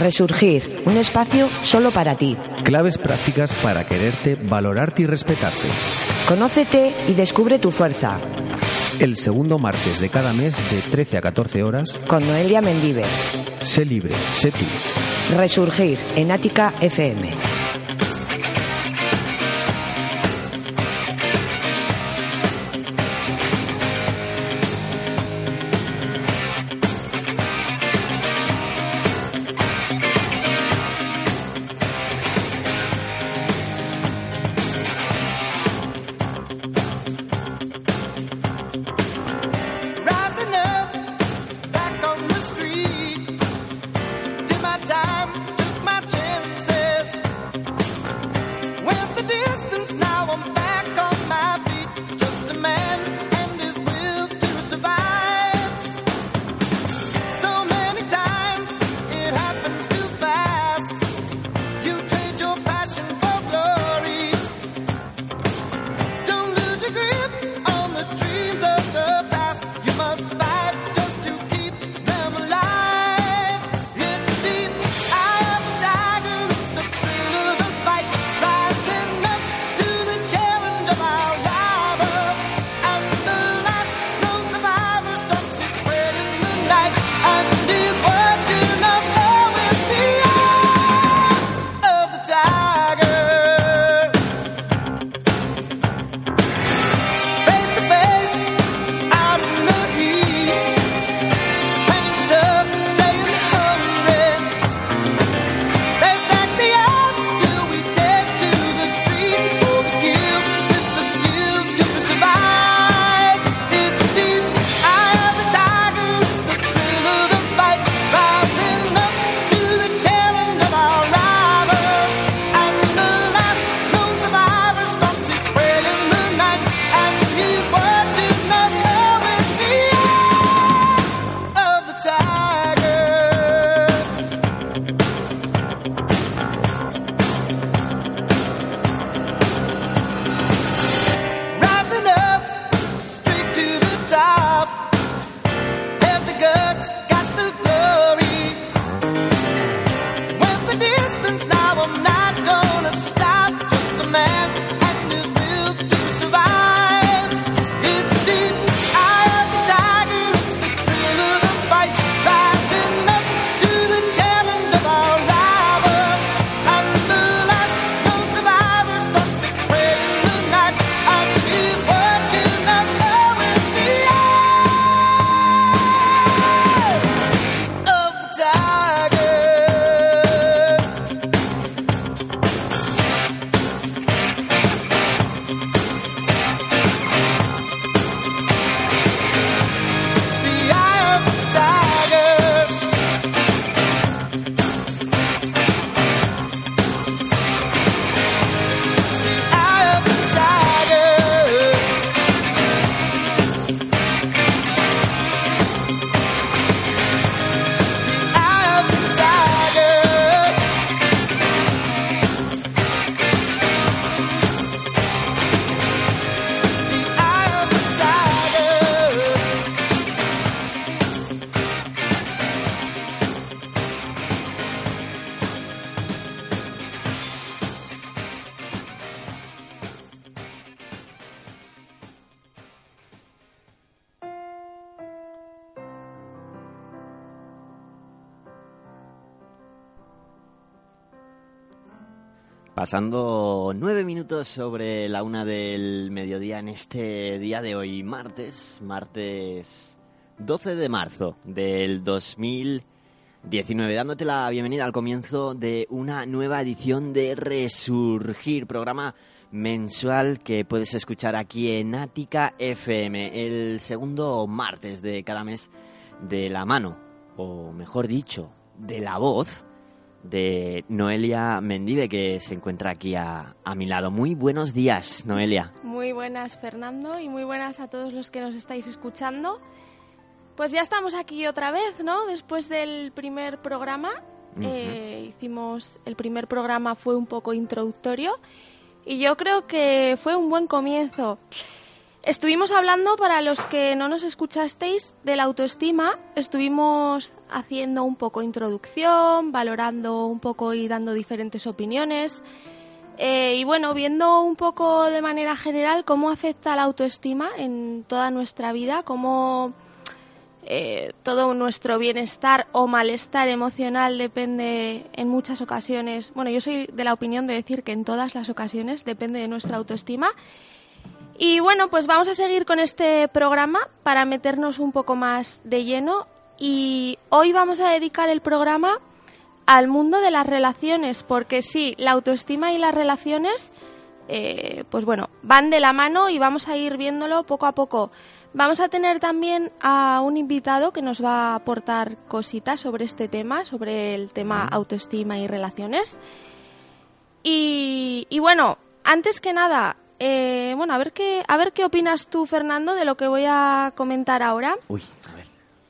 Resurgir, un espacio solo para ti. Claves prácticas para quererte, valorarte y respetarte. Conócete y descubre tu fuerza. El segundo martes de cada mes de 13 a 14 horas. Con Noelia Mendive. Sé libre, sé tú. Resurgir en Ática FM. Pasando nueve minutos sobre la una del mediodía en este día de hoy, martes, martes 12 de marzo del 2019, dándote la bienvenida al comienzo de una nueva edición de Resurgir, programa mensual que puedes escuchar aquí en Ática FM, el segundo martes de cada mes de la mano, o mejor dicho, de la voz de Noelia Mendive, que se encuentra aquí a, a mi lado. Muy buenos días, Noelia. Muy buenas, Fernando, y muy buenas a todos los que nos estáis escuchando. Pues ya estamos aquí otra vez, ¿no? Después del primer programa. eh, hicimos. El primer programa fue un poco introductorio. Y yo creo que fue un buen comienzo. Estuvimos hablando, para los que no nos escuchasteis, de la autoestima. Estuvimos haciendo un poco introducción, valorando un poco y dando diferentes opiniones. Eh, y bueno, viendo un poco de manera general cómo afecta la autoestima en toda nuestra vida, cómo eh, todo nuestro bienestar o malestar emocional depende en muchas ocasiones, bueno, yo soy de la opinión de decir que en todas las ocasiones depende de nuestra autoestima. Y bueno, pues vamos a seguir con este programa para meternos un poco más de lleno y hoy vamos a dedicar el programa al mundo de las relaciones, porque sí, la autoestima y las relaciones, eh, pues bueno, van de la mano y vamos a ir viéndolo poco a poco. Vamos a tener también a un invitado que nos va a aportar cositas sobre este tema, sobre el tema autoestima y relaciones. Y, y bueno, antes que nada, eh, bueno, a ver qué, a ver qué opinas tú, Fernando, de lo que voy a comentar ahora. Uy, a ver.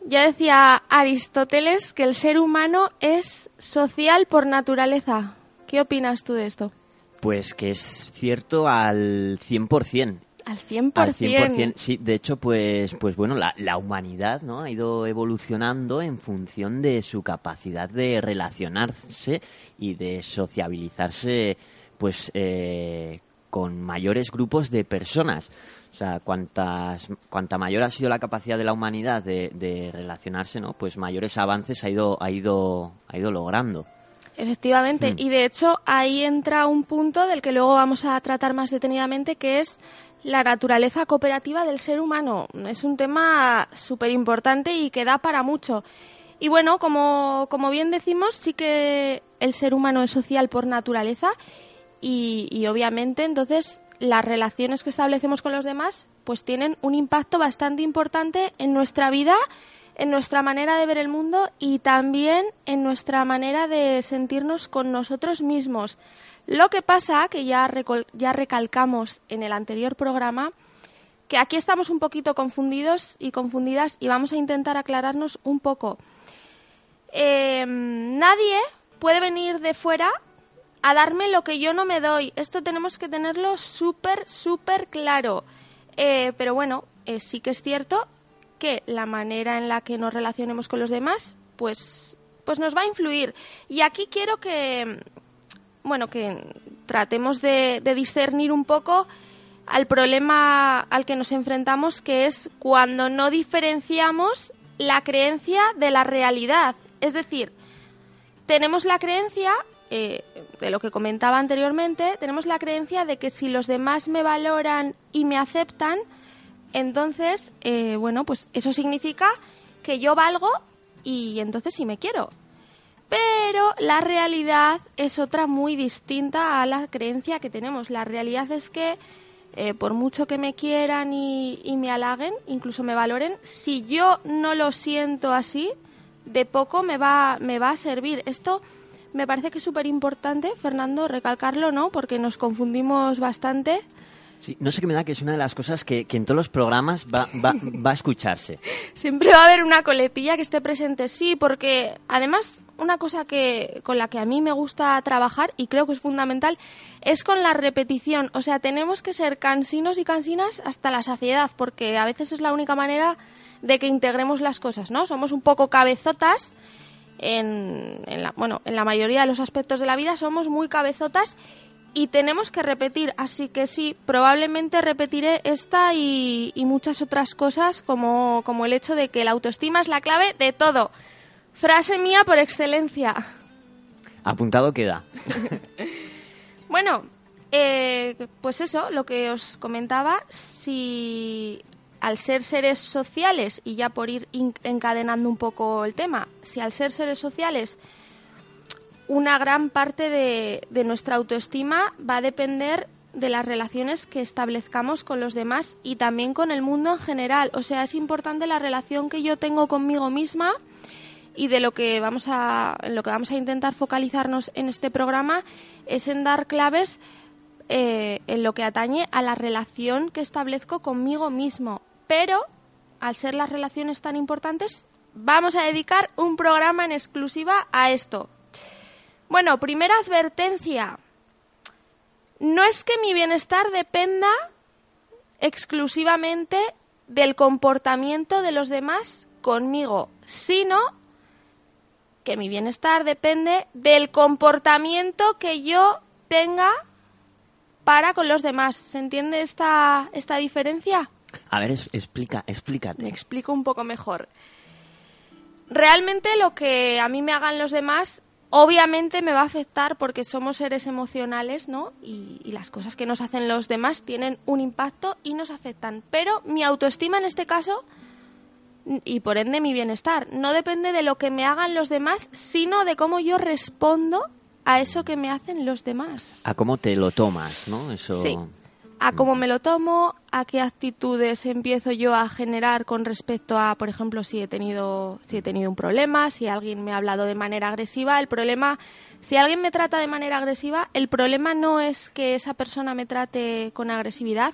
Ya decía Aristóteles que el ser humano es social por naturaleza. ¿Qué opinas tú de esto? Pues que es cierto al 100%. Al 100%. Al 100%, sí. De hecho, pues, pues bueno, la, la humanidad ¿no? ha ido evolucionando en función de su capacidad de relacionarse y de sociabilizarse pues eh, con mayores grupos de personas. O sea, cuantas, cuanta mayor ha sido la capacidad de la humanidad de, de relacionarse, ¿no? Pues mayores avances ha ido, ha ido, ha ido logrando. Efectivamente, Mm. y de hecho ahí entra un punto del que luego vamos a tratar más detenidamente, que es la naturaleza cooperativa del ser humano. Es un tema súper importante y que da para mucho. Y bueno, como, como bien decimos, sí que el ser humano es social por naturaleza y, y obviamente entonces las relaciones que establecemos con los demás pues tienen un impacto bastante importante en nuestra vida, en nuestra manera de ver el mundo y también en nuestra manera de sentirnos con nosotros mismos. Lo que pasa, que ya, ya recalcamos en el anterior programa, que aquí estamos un poquito confundidos y confundidas y vamos a intentar aclararnos un poco. Eh, nadie puede venir de fuera a darme lo que yo no me doy. Esto tenemos que tenerlo súper, súper claro. Eh, pero bueno, eh, sí que es cierto que la manera en la que nos relacionemos con los demás, pues, pues nos va a influir. Y aquí quiero que, bueno, que tratemos de, de discernir un poco al problema al que nos enfrentamos, que es cuando no diferenciamos la creencia de la realidad. Es decir, tenemos la creencia, eh, de lo que comentaba anteriormente, tenemos la creencia de que si los demás me valoran y me aceptan, entonces, eh, bueno, pues eso significa que yo valgo y entonces sí me quiero. Pero la realidad es otra muy distinta a la creencia que tenemos. La realidad es que eh, por mucho que me quieran y, y me halaguen, incluso me valoren, si yo no lo siento así, de poco me va, me va a servir. Esto me parece que es súper importante, Fernando, recalcarlo, ¿no? Porque nos confundimos bastante. Sí, no sé qué me da que es una de las cosas que, que en todos los programas va, va, va a escucharse. Siempre va a haber una coletilla que esté presente, sí, porque además una cosa que con la que a mí me gusta trabajar y creo que es fundamental es con la repetición. O sea, tenemos que ser cansinos y cansinas hasta la saciedad, porque a veces es la única manera de que integremos las cosas, ¿no? Somos un poco cabezotas en, en la, bueno, en la mayoría de los aspectos de la vida somos muy cabezotas y tenemos que repetir. Así que sí, probablemente repetiré esta y, y muchas otras cosas como, como el hecho de que la autoestima es la clave de todo. Frase mía por excelencia. Apuntado queda. Bueno, eh, pues eso, lo que os comentaba, si al ser seres sociales, y ya por ir encadenando un poco el tema, si al ser seres sociales una gran parte de, nuestra autoestima va a depender de las relaciones que establezcamos con los demás y también con el mundo en general. O sea, es importante la relación que yo tengo conmigo misma y de lo que vamos a lo que vamos a intentar focalizarnos en este programa es en dar claves eh, en lo que atañe a la relación que establezco conmigo mismo. Pero, al ser las relaciones tan importantes, vamos a dedicar un programa en exclusiva a esto. Bueno, primera advertencia. No es que mi bienestar dependa exclusivamente del comportamiento de los demás conmigo, sino que mi bienestar depende del comportamiento que yo tenga para con los demás. ¿Se entiende esta, esta diferencia? A ver, es- explica, explícate. Me explico un poco mejor. Realmente lo que a mí me hagan los demás, obviamente me va a afectar porque somos seres emocionales, ¿no? Y, y las cosas que nos hacen los demás tienen un impacto y nos afectan. Pero mi autoestima en este caso, y por ende mi bienestar, no depende de lo que me hagan los demás, sino de cómo yo respondo a eso que me hacen los demás. A cómo te lo tomas, ¿no? Eso. Sí. A cómo me lo tomo, a qué actitudes empiezo yo a generar con respecto a, por ejemplo, si he tenido, si he tenido un problema, si alguien me ha hablado de manera agresiva. El problema, si alguien me trata de manera agresiva, el problema no es que esa persona me trate con agresividad,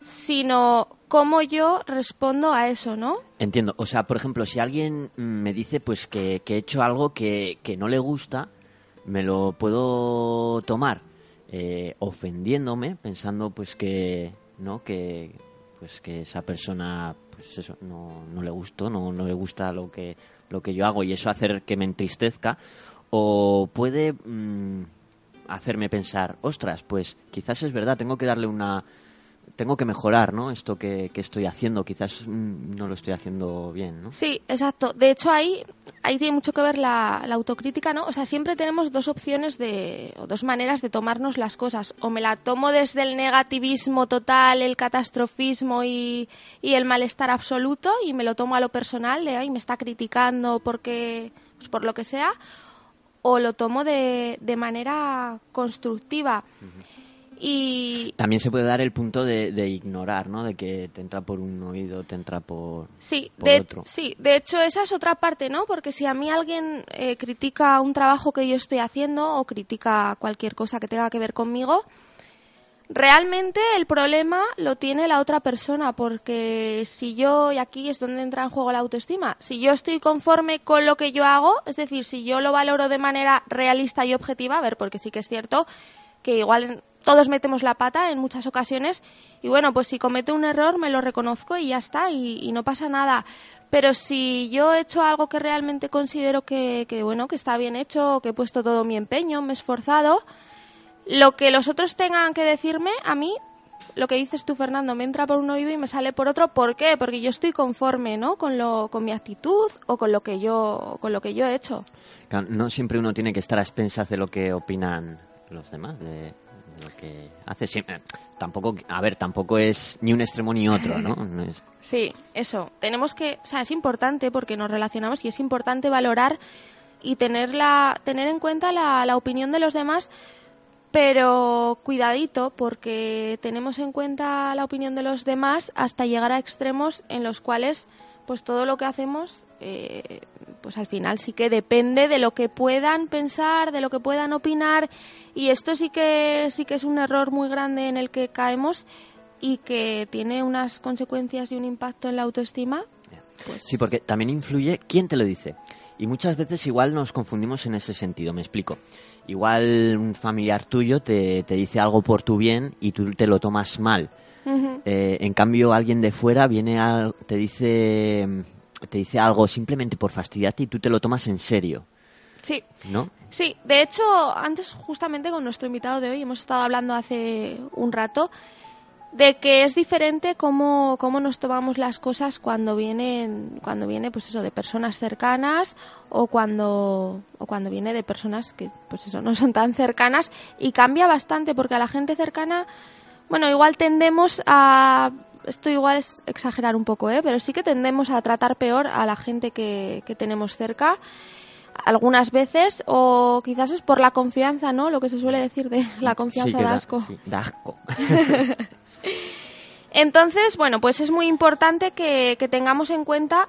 sino cómo yo respondo a eso, ¿no? Entiendo. O sea, por ejemplo, si alguien me dice pues que, he hecho algo que no le gusta, me lo puedo tomar eh, ofendiéndome, pensando pues que no que pues que esa persona pues eso no, no le gustó, no, no le gusta lo que lo que yo hago y eso hacer que me entristezca. O puede mm, hacerme pensar, ostras, pues quizás es verdad, tengo que darle una tengo que mejorar, ¿no? Esto que, que estoy haciendo, quizás mm, no lo estoy haciendo bien, ¿no? Sí, exacto. De hecho, ahí, ahí tiene mucho que ver la, la autocrítica, ¿no? O sea, siempre tenemos dos opciones de, o dos maneras de tomarnos las cosas. O me la tomo desde el negativismo total, el catastrofismo y, y el malestar absoluto, y me lo tomo a lo personal, de, ay, me está criticando porque, pues por lo que sea, o lo tomo de, de manera constructiva. Y, También se puede dar el punto de, de ignorar, ¿no? De que te entra por un oído, te entra por, Sí, por de, otro. sí, de hecho esa es otra parte, ¿no? Porque si a mí alguien eh, critica un trabajo que yo estoy haciendo o critica cualquier cosa que tenga que ver conmigo, realmente el problema lo tiene la otra persona, porque si yo, y aquí es donde entra en juego la autoestima, si yo estoy conforme con lo que yo hago, es decir, si yo lo valoro de manera realista y objetiva, a ver, porque sí que es cierto que igual todos metemos la pata en muchas ocasiones y bueno, pues si cometo un error me lo reconozco y ya está y, y no pasa nada. Pero si yo he hecho algo que realmente considero que, que, bueno, que está bien hecho, que he puesto todo mi empeño, me he esforzado, lo que los otros tengan que decirme, a mí, lo que dices tú, Fernando, me entra por un oído y me sale por otro. ¿Por qué? Porque yo estoy conforme, ¿no? Con, lo, con mi actitud o con lo que yo, con lo que yo he hecho. No siempre uno tiene que estar a expensas de lo que opinan los demás, de, de lo que hace. Siempre, tampoco, a ver, tampoco es ni un extremo ni otro, ¿no? No es- Sí, eso. Tenemos que, o sea, es importante porque nos relacionamos y es importante valorar y tener, la, tener en cuenta la, la opinión de los demás, pero cuidadito porque tenemos en cuenta la opinión de los demás hasta llegar a extremos en los cuales pues todo lo que hacemos eh, pues al final sí que depende de lo que puedan pensar, de lo que puedan opinar y esto sí que sí que es un error muy grande en el que caemos y que tiene unas consecuencias y un impacto en la autoestima. Pues, Sí, porque también influye quién te lo dice. Y muchas veces igual nos confundimos en ese sentido, me explico. Igual un familiar tuyo te, te dice algo por tu bien y tú te lo tomas mal. Eh, en cambio, alguien de fuera viene a, te dice te dice algo simplemente por fastidiarte y tú te lo tomas en serio, Sí, ¿no? Sí, de hecho, antes justamente con nuestro invitado de hoy hemos estado hablando hace un rato de que es diferente cómo, cómo nos tomamos las cosas cuando vienen, cuando viene pues eso de personas cercanas o cuando, o cuando viene de personas que pues eso no son tan cercanas y cambia bastante porque a la gente cercana, bueno, igual tendemos a esto igual es exagerar un poco, ¿eh? pero sí que tendemos a tratar peor a la gente que, que tenemos cerca algunas veces o quizás es por la confianza, ¿no? Lo que se suele decir de la confianza Sí, da da- asco. sí, da asco. Entonces, bueno, pues es muy importante que, que tengamos en cuenta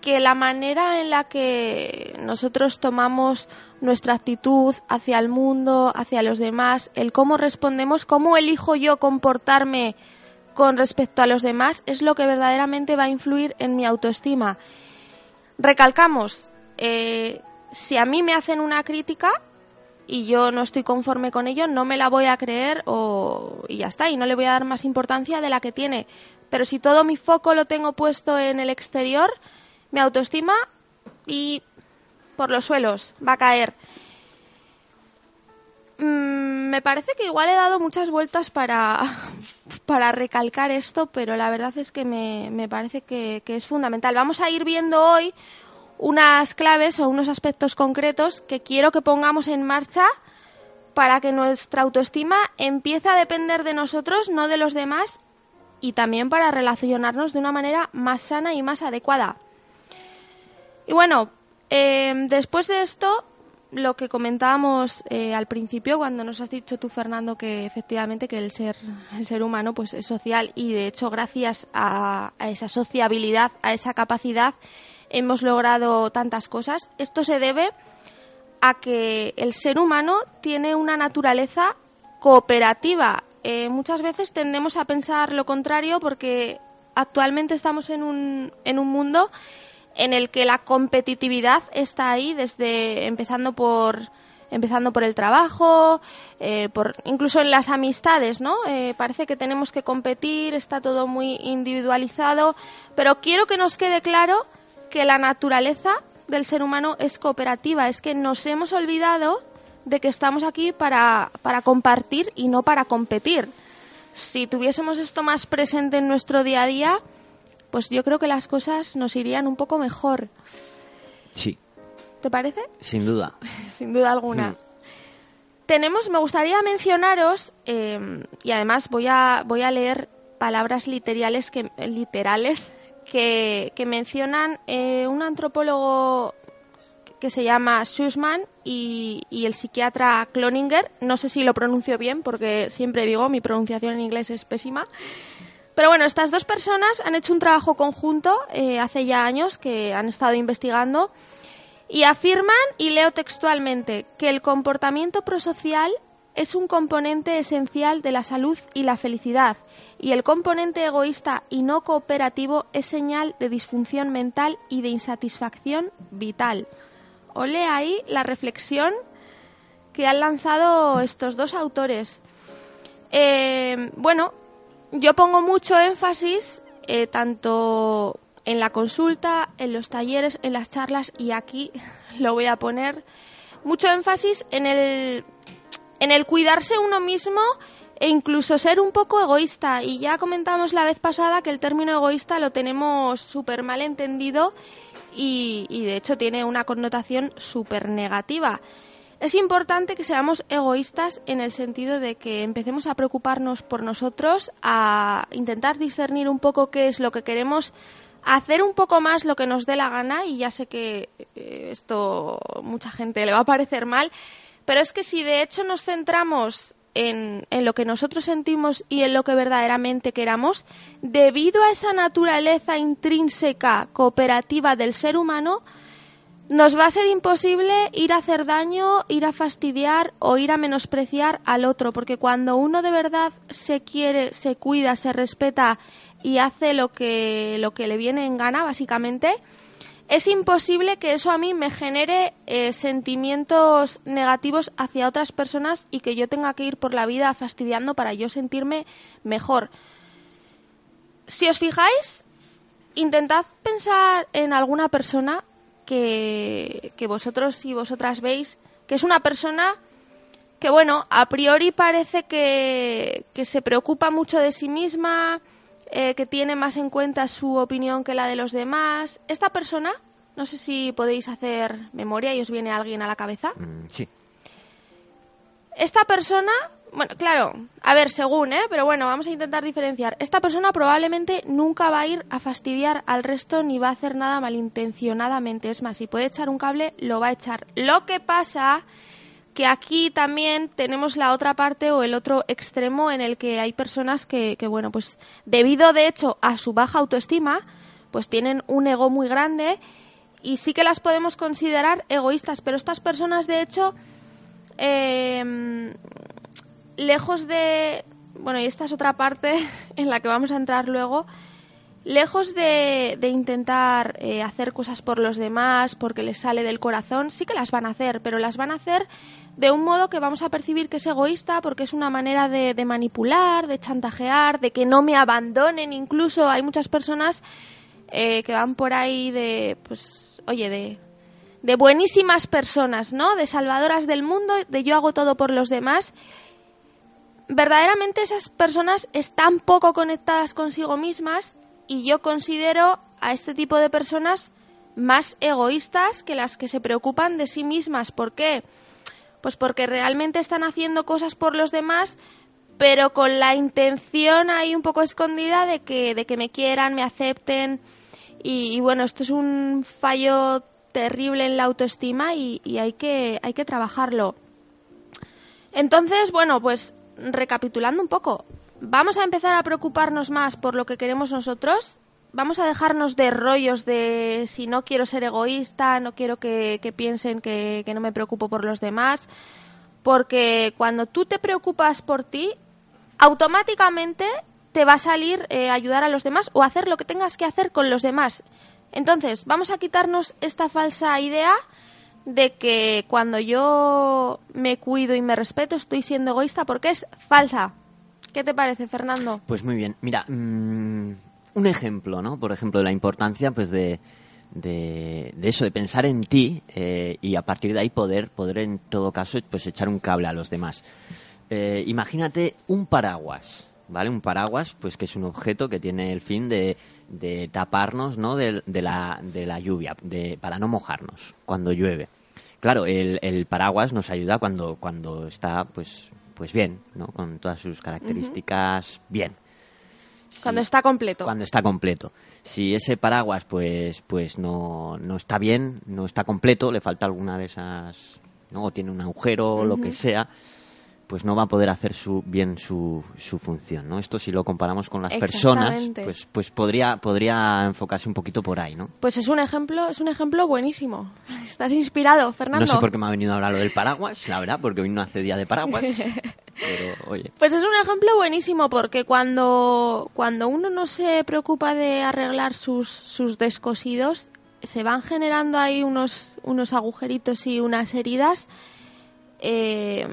que la manera en la que nosotros tomamos nuestra actitud hacia el mundo, hacia los demás, el cómo respondemos, cómo elijo yo comportarme con respecto a los demás, es lo que verdaderamente va a influir en mi autoestima. Recalcamos, eh, si a mí me hacen una crítica y yo no estoy conforme con ello, no me la voy a creer o, y ya está, y no le voy a dar más importancia de la que tiene. Pero si todo mi foco lo tengo puesto en el exterior, mi autoestima y por los suelos va a caer. Mm, me parece que igual he dado muchas vueltas para, para recalcar esto, pero la verdad es que me, me parece que, que es fundamental. Vamos a ir viendo hoy unas claves o unos aspectos concretos que quiero que pongamos en marcha para que nuestra autoestima empiece a depender de nosotros, no de los demás, y también para relacionarnos de una manera más sana y más adecuada. Y bueno, eh, después de esto, lo que comentábamos eh, al principio, cuando nos has dicho tú, Fernando, que efectivamente que el ser, el ser humano pues, es social y de hecho gracias a, esa sociabilidad, a esa capacidad, hemos logrado tantas cosas. Esto se debe a que el ser humano tiene una naturaleza cooperativa. Eh, muchas veces tendemos a pensar lo contrario porque actualmente estamos en un, en un mundo en el que la competitividad está ahí desde empezando por empezando por el trabajo, eh, por incluso en las amistades, ¿no? Eh, parece que tenemos que competir, está todo muy individualizado, pero quiero que nos quede claro que la naturaleza del ser humano es cooperativa, es que nos hemos olvidado de que estamos aquí para, para compartir y no para competir. Si tuviésemos esto más presente en nuestro día a día, pues yo creo que las cosas nos irían un poco mejor. Sí, ¿Te parece? sin duda. Sin duda alguna. Mm. Tenemos, me gustaría mencionaros, eh, y además voy a, voy a leer palabras literales que, literales que, que mencionan eh, un antropólogo que se llama Sussman y, y el psiquiatra Cloninger. No sé si lo pronuncio bien porque siempre digo mi pronunciación en inglés es pésima. Pero bueno, estas dos personas han hecho un trabajo conjunto eh, hace ya años que han estado investigando y afirman, y leo textualmente, que el comportamiento prosocial es un componente esencial de la salud y la felicidad, y el componente egoísta y no cooperativo es señal de disfunción mental y de insatisfacción vital. Ole ahí la reflexión que han lanzado estos dos autores. Eh, bueno, yo pongo mucho énfasis eh, tanto en la consulta, en los talleres, en las charlas y aquí lo voy a poner mucho énfasis en el en el cuidarse uno mismo e incluso ser un poco egoísta. Y ya comentamos la vez pasada que el término egoísta lo tenemos súper mal entendido y, y de hecho tiene una connotación súper negativa. Es importante que seamos egoístas en el sentido de que empecemos a preocuparnos por nosotros, a intentar discernir un poco qué es lo que queremos, hacer un poco más lo que nos dé la gana y ya sé que eh, esto mucha gente le va a parecer mal, pero es que si de hecho nos centramos en, en, lo que nosotros sentimos y en lo que verdaderamente queramos, debido a esa naturaleza intrínseca cooperativa del ser humano, nos va a ser imposible ir a hacer daño, ir a fastidiar o ir a menospreciar al otro, porque cuando uno de verdad se quiere, se cuida, se respeta y hace lo que, lo que le viene en gana, básicamente, es imposible que eso a mí me genere eh, sentimientos negativos hacia otras personas y que yo tenga que ir por la vida fastidiando para yo sentirme mejor. Si os fijáis, intentad pensar en alguna persona que, que vosotros y vosotras veis que es una persona que, bueno, a priori parece que, que se preocupa mucho de sí misma, eh, que tiene más en cuenta su opinión que la de los demás. Esta persona, no sé si podéis hacer memoria y os viene alguien a la cabeza. Mm, sí. Esta persona, bueno, claro, a ver, según, ¿eh? Pero bueno, vamos a intentar diferenciar. Esta persona probablemente nunca va a ir a fastidiar al resto ni va a hacer nada malintencionadamente. Es más, si puede echar un cable, lo va a echar. Lo que pasa que aquí también tenemos la otra parte o el otro extremo en el que hay personas que, que bueno, pues debido de hecho a su baja autoestima, pues tienen un ego muy grande y sí que las podemos considerar egoístas, pero estas personas, de hecho, eh, lejos de... Bueno, y esta es otra parte en la que vamos a entrar luego. Lejos de, de intentar eh, hacer cosas por los demás porque les sale del corazón, sí que las van a hacer, pero las van a hacer de un modo que vamos a percibir que es egoísta porque es una manera de, manipular, de chantajear, de que no me abandonen incluso. Hay muchas personas eh, que van por ahí de, pues, oye, de, de buenísimas personas, ¿no? De salvadoras del mundo, de yo hago todo por los demás. Verdaderamente esas personas están poco conectadas consigo mismas y yo considero a este tipo de personas más egoístas que las que se preocupan de sí mismas. ¿Por qué? Pues porque realmente están haciendo cosas por los demás, pero con la intención ahí un poco escondida de que, de que me quieran, me acepten. Y, bueno, esto es un fallo terrible en la autoestima y, y hay, que, hay que trabajarlo. Entonces, bueno, pues recapitulando un poco, vamos a empezar a preocuparnos más por lo que queremos nosotros. Vamos a dejarnos de rollos de si no quiero ser egoísta, no quiero que, que piensen que, que no me preocupo por los demás. Porque cuando tú te preocupas por ti, automáticamente te va a salir eh, ayudar a los demás o hacer lo que tengas que hacer con los demás. Entonces, vamos a quitarnos esta falsa idea de que cuando yo me cuido y me respeto estoy siendo egoísta porque es falsa. ¿Qué te parece, Fernando? Pues muy bien. Mira, mm, un ejemplo, ¿no? Por ejemplo, de la importancia, pues, de, de, eso, de pensar en ti eh, y a partir de ahí poder, poder en todo caso, pues, echar un cable a los demás. Eh, imagínate un paraguas, ¿vale? Un paraguas, pues, que es un objeto que tiene el fin de, de taparnos, ¿no? De, de la, de la lluvia, de, para no mojarnos cuando llueve. Claro, el, el paraguas nos ayuda cuando, cuando está, pues, pues bien, ¿no? Con todas sus características bien. Cuando está completo. Cuando está completo. Si ese paraguas, pues, pues no, no está bien, no está completo, le falta alguna de esas, ¿no? O tiene un agujero o lo que sea, pues no va a poder hacer su, bien su, su función, ¿no? Esto si lo comparamos con las personas, pues, pues podría, podría enfocarse un poquito por ahí, ¿no? Pues es un ejemplo, es un ejemplo buenísimo. Estás inspirado, Fernando. No sé por qué me ha venido ahora lo del paraguas, la verdad, porque hoy no hace día de paraguas. pero, oye, Pues es un ejemplo buenísimo porque cuando, cuando uno no se preocupa de arreglar sus, sus descosidos, se van generando ahí unos, unos agujeritos y unas heridas eh,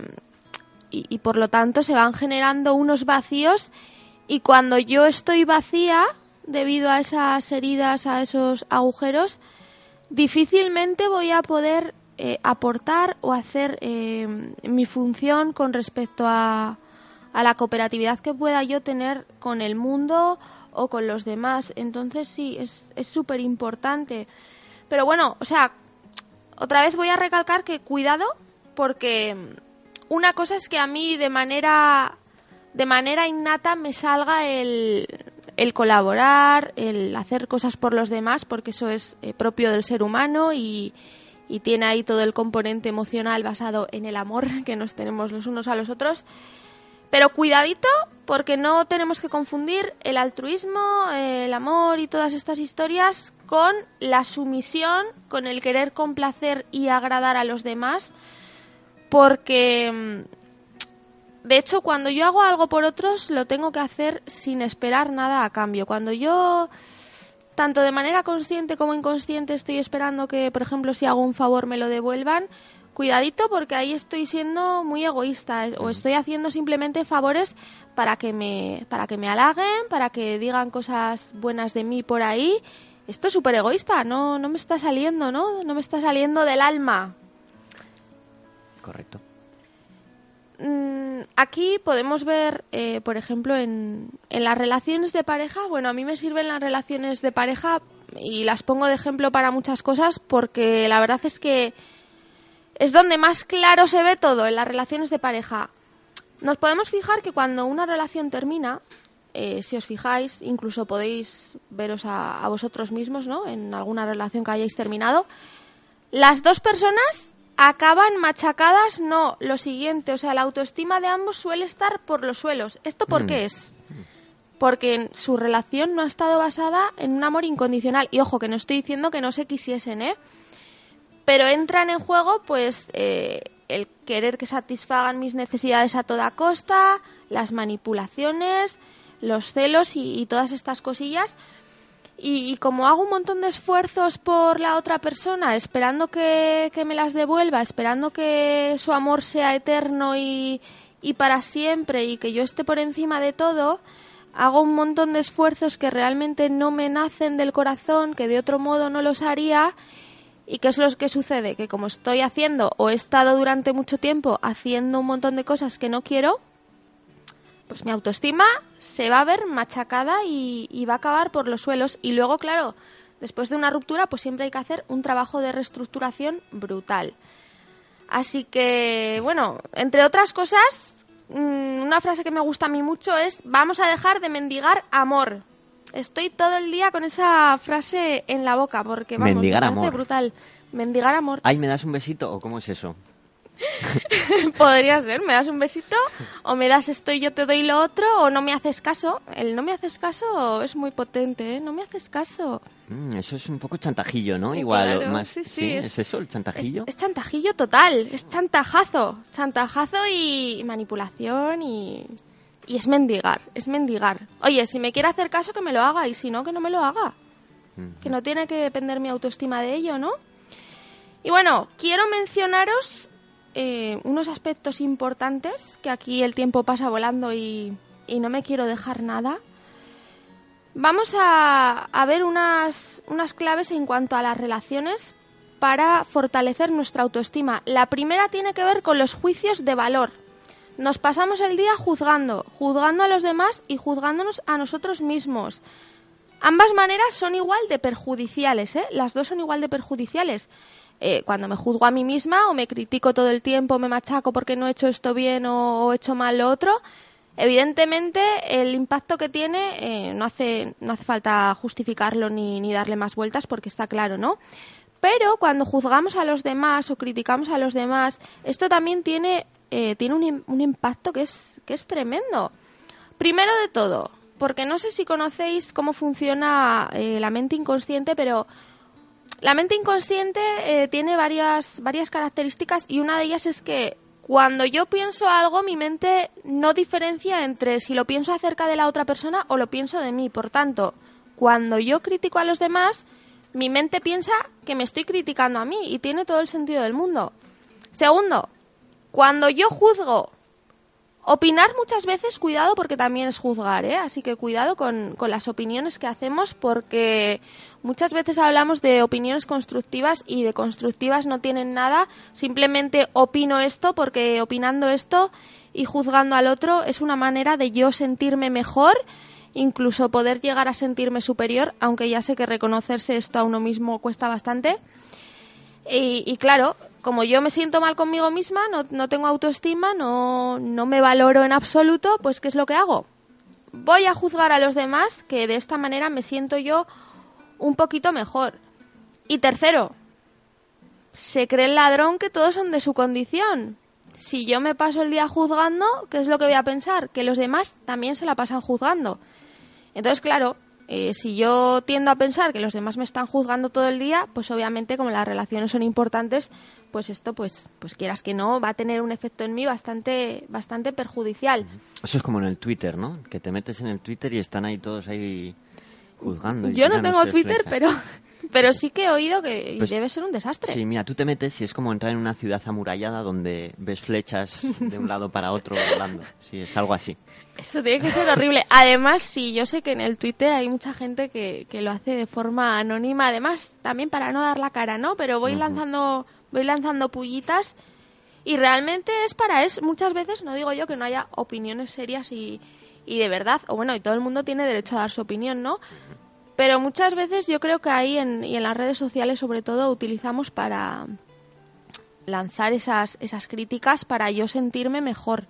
y, por lo tanto se van generando unos vacíos y cuando yo estoy vacía debido a esas heridas, a esos agujeros, difícilmente voy a poder eh, aportar o hacer eh, mi función con respecto a, a la cooperatividad que pueda yo tener con el mundo o con los demás. Entonces sí, es es súper importante. Pero bueno, o sea, otra vez voy a recalcar que cuidado porque una cosa es que a mí de manera de manera innata me salga el, el colaborar, el hacer cosas por los demás, porque eso es eh, propio del ser humano y, y tiene ahí todo el componente emocional basado en el amor que nos tenemos los unos a los otros. Pero cuidadito, porque no tenemos que confundir el altruismo, el amor y todas estas historias con la sumisión, con el querer complacer y agradar a los demás, porque mm, de hecho cuando yo hago algo por otros lo tengo que hacer sin esperar nada a cambio. Cuando yo tanto de manera consciente como inconsciente estoy esperando que, por ejemplo, si hago un favor me lo devuelvan, cuidadito porque ahí estoy siendo muy egoísta eh, o estoy haciendo simplemente favores para que me para que me halaguen, para que digan cosas buenas de mí por ahí. Esto es súper egoísta, no no me está saliendo, ¿no? No me está saliendo del alma. Correcto. Mm, aquí podemos ver, eh, por ejemplo, en, en las relaciones de pareja, bueno, a mí me sirven las relaciones de pareja y las pongo de ejemplo para muchas cosas porque la verdad es que es donde más claro se ve todo en las relaciones de pareja. Nos podemos fijar que cuando una relación termina, eh, si os fijáis, incluso podéis veros a, a vosotros mismos, ¿no? En alguna relación que hayáis terminado, las dos personas acaban machacadas, no, lo siguiente, o sea, la autoestima de ambos suele estar por los suelos. ¿Esto por Mm. qué es? porque su relación no ha estado basada en un amor incondicional. Y ojo, que no estoy diciendo que no se quisiesen, ¿eh? Pero entran en juego, pues, eh, el querer que satisfagan mis necesidades a toda costa, las manipulaciones, los celos y, y todas estas cosillas. Y, como hago un montón de esfuerzos por la otra persona, esperando que, que me las devuelva, esperando que su amor sea eterno y, y para siempre y que yo esté por encima de todo, hago un montón de esfuerzos que realmente no me nacen del corazón, que de otro modo no los haría. ¿Y qué es lo que sucede? Que como estoy haciendo o he estado durante mucho tiempo haciendo un montón de cosas que no quiero, pues mi autoestima se va a ver machacada y, y va a acabar por los suelos. Y luego, claro, después de una ruptura, pues siempre hay que hacer un trabajo de reestructuración brutal. Así que, bueno, entre otras cosas, mm, una frase que me gusta a mí mucho es vamos a dejar de mendigar amor. Estoy todo el día con esa frase en la boca porque vamos, Mendigar me amor. brutal. Mendigar amor. Ay, ¿me das un besito o cómo es eso? Podría ser, me das un besito o me das esto y yo te doy lo otro o no me haces caso. El no me haces caso es muy potente, ¿eh? No me haces caso. Mm, eso es un poco chantajillo, ¿no? Sí, Igual, claro, más. sí, sí, ¿Es, es- eso el chantajillo? Es, es chantajillo total, es chantajazo. Chantajazo y, y manipulación y, y es mendigar, es mendigar. Oye, si me quiere hacer caso que me lo haga y si no, que no me lo haga. Que no tiene que depender mi autoestima de ello, ¿no? Y bueno, quiero mencionaros eh, unos aspectos importantes, que aquí el tiempo pasa volando y, y no me quiero dejar nada. Vamos a, a ver unas, unas claves en cuanto a las relaciones para fortalecer nuestra autoestima. La primera tiene que ver con los juicios de valor. Nos pasamos el día juzgando, juzgando a los demás y juzgándonos a nosotros mismos. Ambas maneras son igual de perjudiciales, ¿eh? Las dos son igual de perjudiciales. Eh, cuando me juzgo a mí misma o me critico todo el tiempo, me machaco porque no he hecho esto bien o, he hecho mal lo otro, evidentemente el impacto que tiene eh, no, hace, no hace falta justificarlo ni, darle más vueltas porque está claro, ¿no? Pero cuando juzgamos a los demás o criticamos a los demás, esto también tiene, eh, tiene un, un impacto que es, que es tremendo. Primero de todo, porque no sé si conocéis cómo funciona eh, la mente inconsciente, pero la mente inconsciente eh, tiene varias, varias características y una de ellas es que cuando yo pienso algo, mi mente no diferencia entre si lo pienso acerca de la otra persona o lo pienso de mí. Por tanto, cuando yo critico a los demás, mi mente piensa que me estoy criticando a mí y tiene todo el sentido del mundo. Segundo, cuando yo juzgo Opinar muchas veces, cuidado porque también es juzgar, ¿eh? Así que cuidado con, con las opiniones que hacemos porque muchas veces hablamos de opiniones constructivas y de constructivas no tienen nada. Simplemente opino esto porque opinando esto y juzgando al otro es una manera de yo sentirme mejor, incluso poder llegar a sentirme superior, aunque ya sé que reconocerse esto a uno mismo cuesta bastante. Y, y claro, como yo me siento mal conmigo misma, no, no tengo autoestima, no, no me valoro en absoluto, pues ¿qué es lo que hago? Voy a juzgar a los demás, que de esta manera me siento yo un poquito mejor. Y tercero, se cree el ladrón que todos son de su condición. Si yo me paso el día juzgando, ¿qué es lo que voy a pensar? Que los demás también se la pasan juzgando. Entonces, claro, eh, si yo tiendo a pensar que los demás me están juzgando todo el día, pues obviamente como las relaciones son importantes, pues esto, pues, pues quieras que no, va a tener un efecto en mí bastante, bastante perjudicial. Eso es como en el Twitter, ¿no? Que te metes en el Twitter y están ahí todos ahí juzgando. Yo no tengo Twitter, pero, pero sí que he oído que Pues- debe ser un desastre. Sí, mira, tú te metes y es como entrar en una ciudad amurallada donde ves flechas de un lado para otro volando. Sí, es algo así. Eso tiene que ser horrible. Además, sí, yo sé que en el Twitter hay mucha gente que, que lo hace de forma anónima. Además, también para no dar la cara, ¿no? Pero voy lanzando, voy lanzando pullitas y realmente es para eso. Muchas veces no digo yo que no haya opiniones serias y, y de verdad. O bueno, y todo el mundo tiene derecho a dar su opinión, ¿no? Pero muchas veces yo creo que ahí en, y en las redes sociales sobre todo utilizamos para lanzar esas, esas críticas para yo sentirme mejor.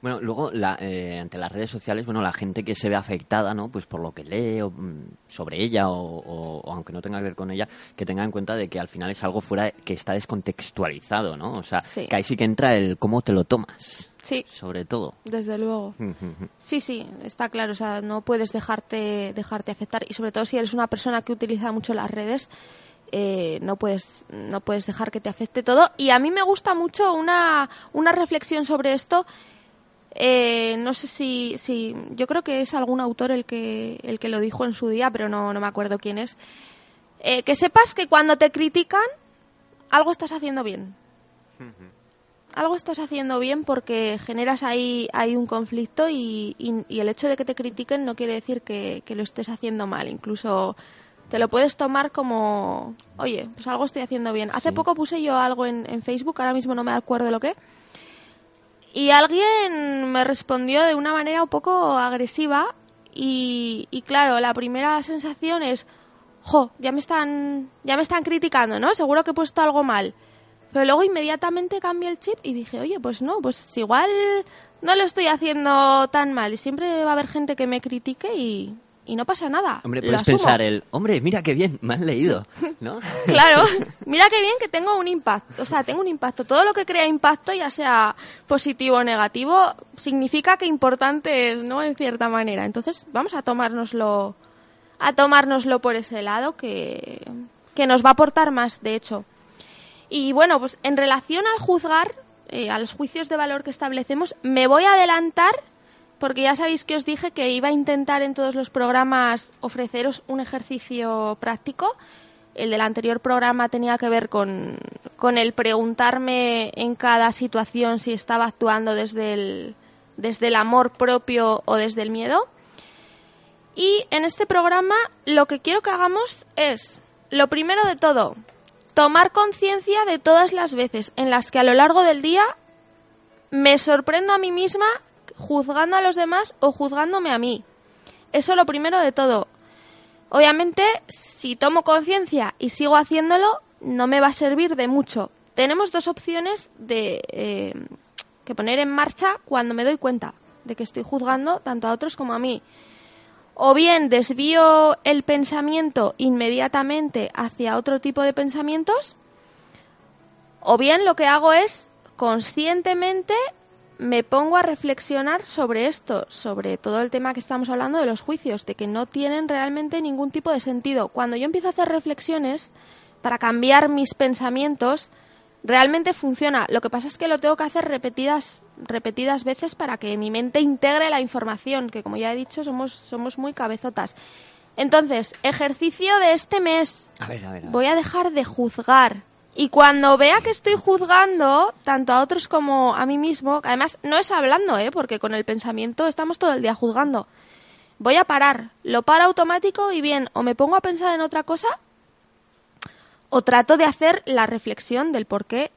Bueno, luego, la, eh, ante las redes sociales, bueno, la gente que se ve afectada, ¿no? Pues por lo que lee o, mm, sobre ella o, o- o aunque no tenga que ver con ella, que tenga en cuenta de que al final es algo fuera de- que está descontextualizado, ¿no? O sea, Sí. que ahí sí que entra el cómo te lo tomas. Sí, sobre todo. desde luego. Sí, sí, está claro. O sea, no puedes dejarte, dejarte afectar. Y sobre todo si eres una persona que utiliza mucho las redes, eh, no, puedes, no puedes dejar que te afecte todo. Y a mí me gusta mucho una, una reflexión sobre esto. Eh, no sé si, si. Yo creo que es algún autor el que, el que lo dijo en su día, pero no, no me acuerdo quién es. Eh, que sepas que cuando te critican, algo estás haciendo bien algo estás haciendo bien porque generas ahí, ahí un conflicto y, y- y el hecho de que te critiquen no quiere decir que, que lo estés haciendo mal. Incluso te lo puedes tomar como, oye, pues algo estoy haciendo bien. Hace Sí. poco puse yo algo en, en Facebook, ahora mismo no me acuerdo lo que. Y alguien me respondió de una manera un poco agresiva y, y claro, la primera sensación es, jo, ya me están, ya me están criticando, ¿no? Seguro que he puesto algo mal. Pero luego inmediatamente cambié el chip y dije, oye, pues no, pues igual no lo estoy haciendo tan mal. Y siempre va a haber gente que me critique y, y no pasa nada. Hombre, puedes pensar el, hombre, mira qué bien, me han leído, ¿no? Claro, mira qué bien que tengo un impacto, o sea, tengo un impacto. Todo lo que crea impacto, ya sea positivo o negativo, significa que importante es, ¿no? En cierta manera. Entonces, vamos a tomárnoslo, a tomárnoslo por ese lado que, que nos va a aportar más, de hecho. Y bueno, pues en relación al juzgar, eh, a los juicios de valor que establecemos, me voy a adelantar porque ya sabéis que os dije que iba a intentar en todos los programas ofreceros un ejercicio práctico. El del anterior programa tenía que ver con, con el preguntarme en cada situación si estaba actuando desde el, desde el amor propio o desde el miedo. Y en este programa lo que quiero que hagamos es, lo primero de todo, tomar conciencia de todas las veces en las que a lo largo del día me sorprendo a mí misma juzgando a los demás o juzgándome a mí. Eso lo primero de todo. Obviamente, si tomo conciencia y sigo haciéndolo, no me va a servir de mucho. Tenemos dos opciones de eh, que poner en marcha cuando me doy cuenta de que estoy juzgando tanto a otros como a mí. O bien desvío el pensamiento inmediatamente hacia otro tipo de pensamientos, o bien lo que hago es conscientemente me pongo a reflexionar sobre esto, sobre todo el tema que estamos hablando de los juicios, de que no tienen realmente ningún tipo de sentido. Cuando yo empiezo a hacer reflexiones para cambiar mis pensamientos, realmente funciona. Lo que pasa es que lo tengo que hacer repetidas, repetidas veces para que mi mente integre la información, que como ya he dicho, somos, somos muy cabezotas. Entonces, ejercicio de este mes. A ver, a ver, a ver. Voy a dejar de juzgar. Y cuando vea que estoy juzgando, tanto a otros como a mí mismo, que además no es hablando, ¿eh? porque con el pensamiento estamos todo el día juzgando, voy a parar. Lo paro automático y bien, o me pongo a pensar en otra cosa, o trato de hacer la reflexión del por qué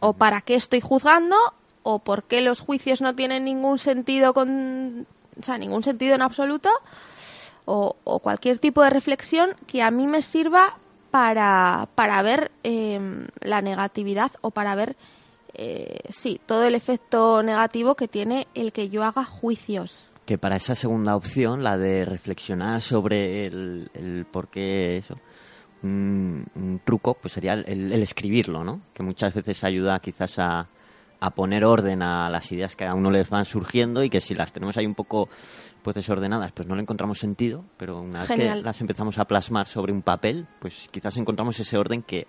o para qué estoy juzgando, o por qué los juicios no tienen ningún sentido con. O sea, ningún sentido en absoluto, o, o cualquier tipo de reflexión que a mí me sirva para, para ver eh, la negatividad o para ver, eh, sí, todo el efecto negativo que tiene el que yo haga juicios. Que para esa segunda opción, la de reflexionar sobre el, el por qué eso, un, un truco pues sería el, el escribirlo, ¿no? Que muchas veces ayuda quizás a, a poner orden a las ideas que a uno les van surgiendo y que si las tenemos ahí un poco pues desordenadas, pues no le encontramos sentido, pero una vez Genial. que las empezamos a plasmar sobre un papel, pues quizás encontramos ese orden que,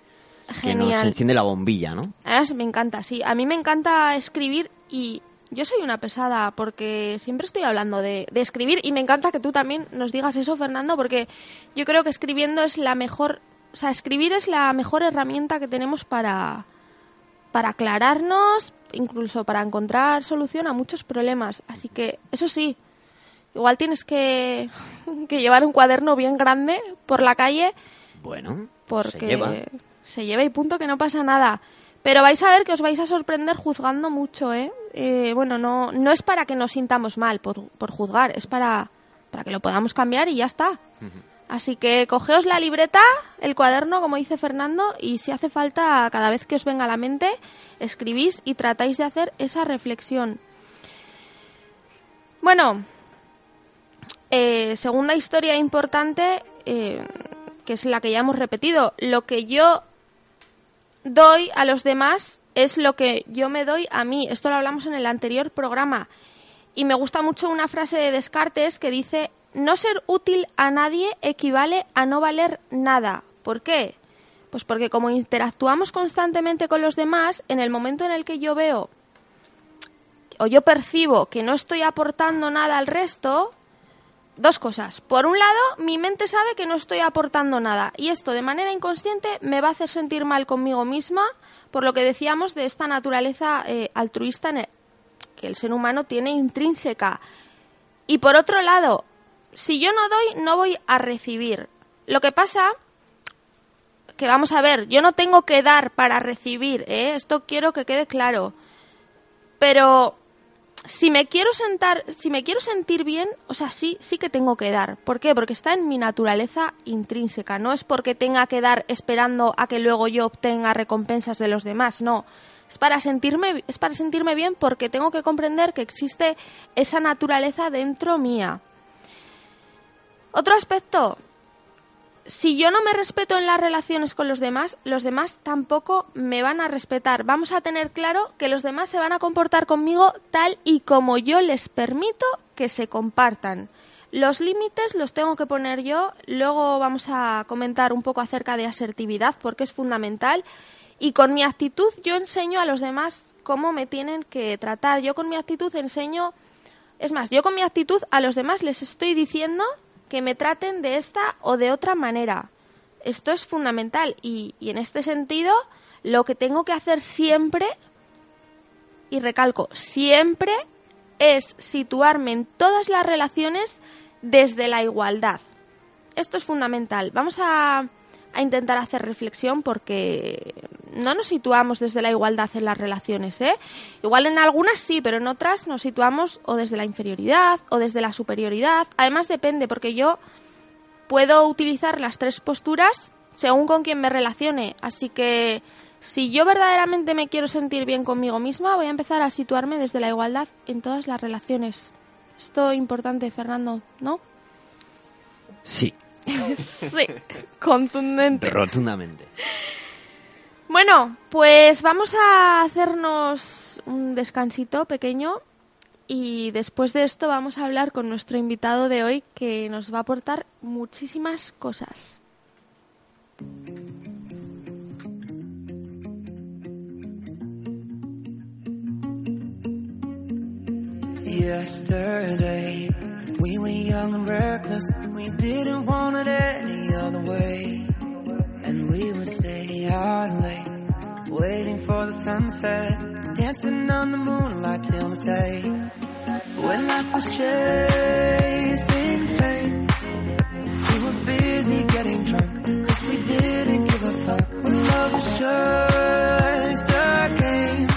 que nos enciende la bombilla, ¿no? Además, me encanta, sí. A mí me encanta escribir y yo soy una pesada porque siempre estoy hablando de, de escribir y me encanta que tú también nos digas eso, Fernando, porque yo creo que escribiendo es la mejor, o sea, escribir es la mejor herramienta que tenemos para, para aclararnos, incluso para encontrar solución a muchos problemas. Así que, eso sí, igual tienes que, que llevar un cuaderno bien grande por la calle Bueno, porque se lleva. se lleva y punto que no pasa nada. Pero vais a ver que os vais a sorprender juzgando mucho, ¿eh? Eh, bueno, no, no es para que nos sintamos mal por, por juzgar, es para, para que lo podamos cambiar y ya está. Así que cogeos la libreta, el cuaderno, como dice Fernando, y si hace falta, cada vez que os venga a la mente, escribís y tratáis de hacer esa reflexión. Bueno, eh, segunda historia importante, eh, que es la que ya hemos repetido. Lo que yo doy a los demás es lo que yo me doy a mí. Esto lo hablamos en el anterior programa. Y me gusta mucho una frase de Descartes que dice, no ser útil a nadie equivale a no valer nada. ¿Por qué? Pues porque como interactuamos constantemente con los demás, en el momento en el que yo veo o yo percibo que no estoy aportando nada al resto, dos cosas. Por un lado, mi mente sabe que no estoy aportando nada y esto de manera inconsciente me va a hacer sentir mal conmigo misma por lo que decíamos de esta naturaleza eh, altruista que el ser humano tiene intrínseca. Y por otro lado, si yo no doy, no voy a recibir. Lo que pasa que vamos a ver, yo no tengo que dar para recibir, ¿eh? esto quiero que quede claro. Pero si me quiero sentar, si me quiero sentir bien, o sea, sí, sí que tengo que dar. ¿Por qué? Porque está en mi naturaleza intrínseca. No es porque tenga que dar esperando a que luego yo obtenga recompensas de los demás. No. Es para sentirme, es para sentirme bien porque tengo que comprender que existe esa naturaleza dentro mía. Otro aspecto, si yo no me respeto en las relaciones con los demás, los demás tampoco me van a respetar. Vamos a tener claro que los demás se van a comportar conmigo tal y como yo les permito que se compartan. Los límites los tengo que poner yo, luego vamos a comentar un poco acerca de asertividad porque es fundamental y con mi actitud yo enseño a los demás cómo me tienen que tratar. Yo con mi actitud enseño, es más, yo con mi actitud a los demás les estoy diciendo que me traten de esta o de otra manera. Esto es fundamental y, y en este sentido lo que tengo que hacer siempre, y recalco, siempre es situarme en todas las relaciones desde la igualdad. Esto es fundamental. Vamos a, a intentar hacer reflexión porque no nos situamos desde la igualdad en las relaciones, ¿eh? Igual en algunas sí, pero en otras nos situamos o desde la inferioridad o desde la superioridad. Además depende, porque yo puedo utilizar las tres posturas según con quien me relacione. Así que si yo verdaderamente me quiero sentir bien conmigo misma, voy a empezar a situarme desde la igualdad en todas las relaciones. Esto es importante, Fernando, ¿no? Sí, sí, contundente. rotundamente. Bueno, pues vamos a hacernos un descansito pequeño y después de esto vamos a hablar con nuestro invitado de hoy que nos va a aportar muchísimas cosas. And we would stay out late, waiting for the sunset, dancing on the moonlight till the day. When life was chasing fame, we were busy getting drunk, cause we didn't give a fuck. When love was just a game,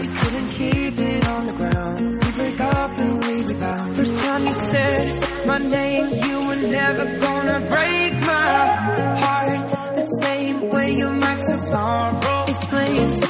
we couldn't keep it on the ground. We break up and we rebound. First time you said my name, you were never gonna break so far. It's playing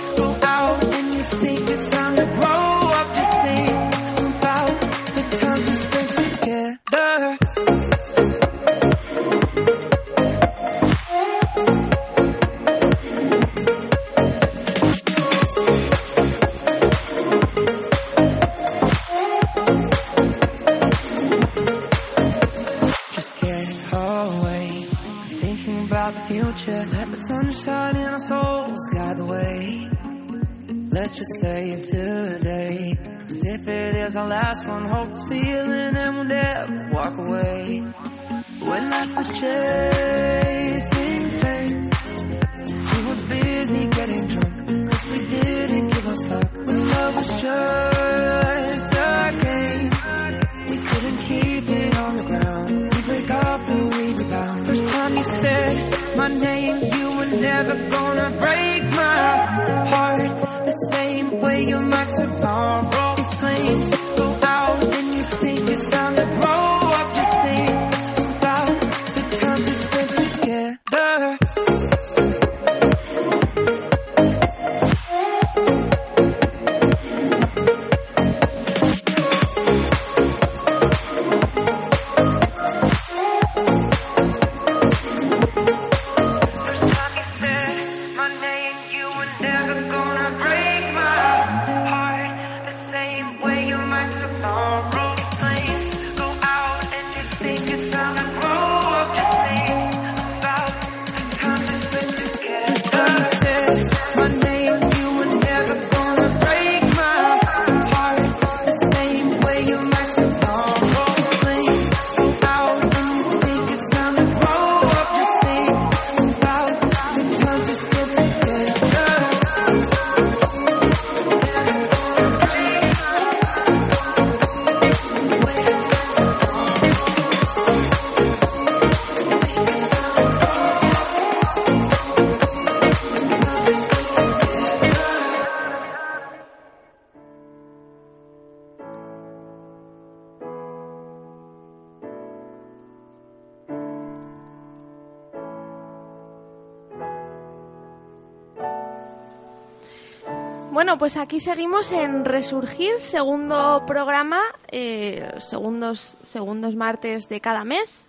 pues aquí seguimos en Resurgir, segundo programa, eh, segundos, segundos martes de cada mes.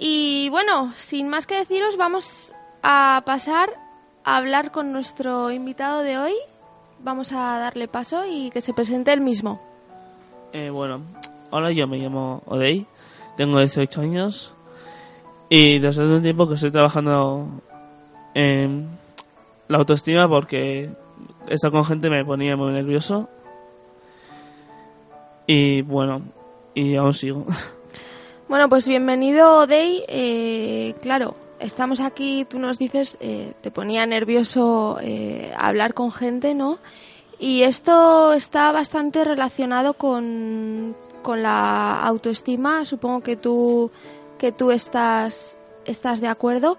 Y bueno, sin más que deciros, vamos a pasar a hablar con nuestro invitado de hoy. Vamos a darle paso y que se presente él mismo. Eh, bueno, hola, yo me llamo Odey, tengo 18 años y desde hace un tiempo que estoy trabajando en la autoestima porque estar con gente me ponía muy nervioso y bueno, y aún sigo. Bueno, pues bienvenido, Day. Eh, claro, estamos aquí, tú nos dices, eh, te ponía nervioso eh, hablar con gente, ¿no? Y esto está bastante relacionado con, con la autoestima. Supongo que tú, que tú estás, estás de acuerdo.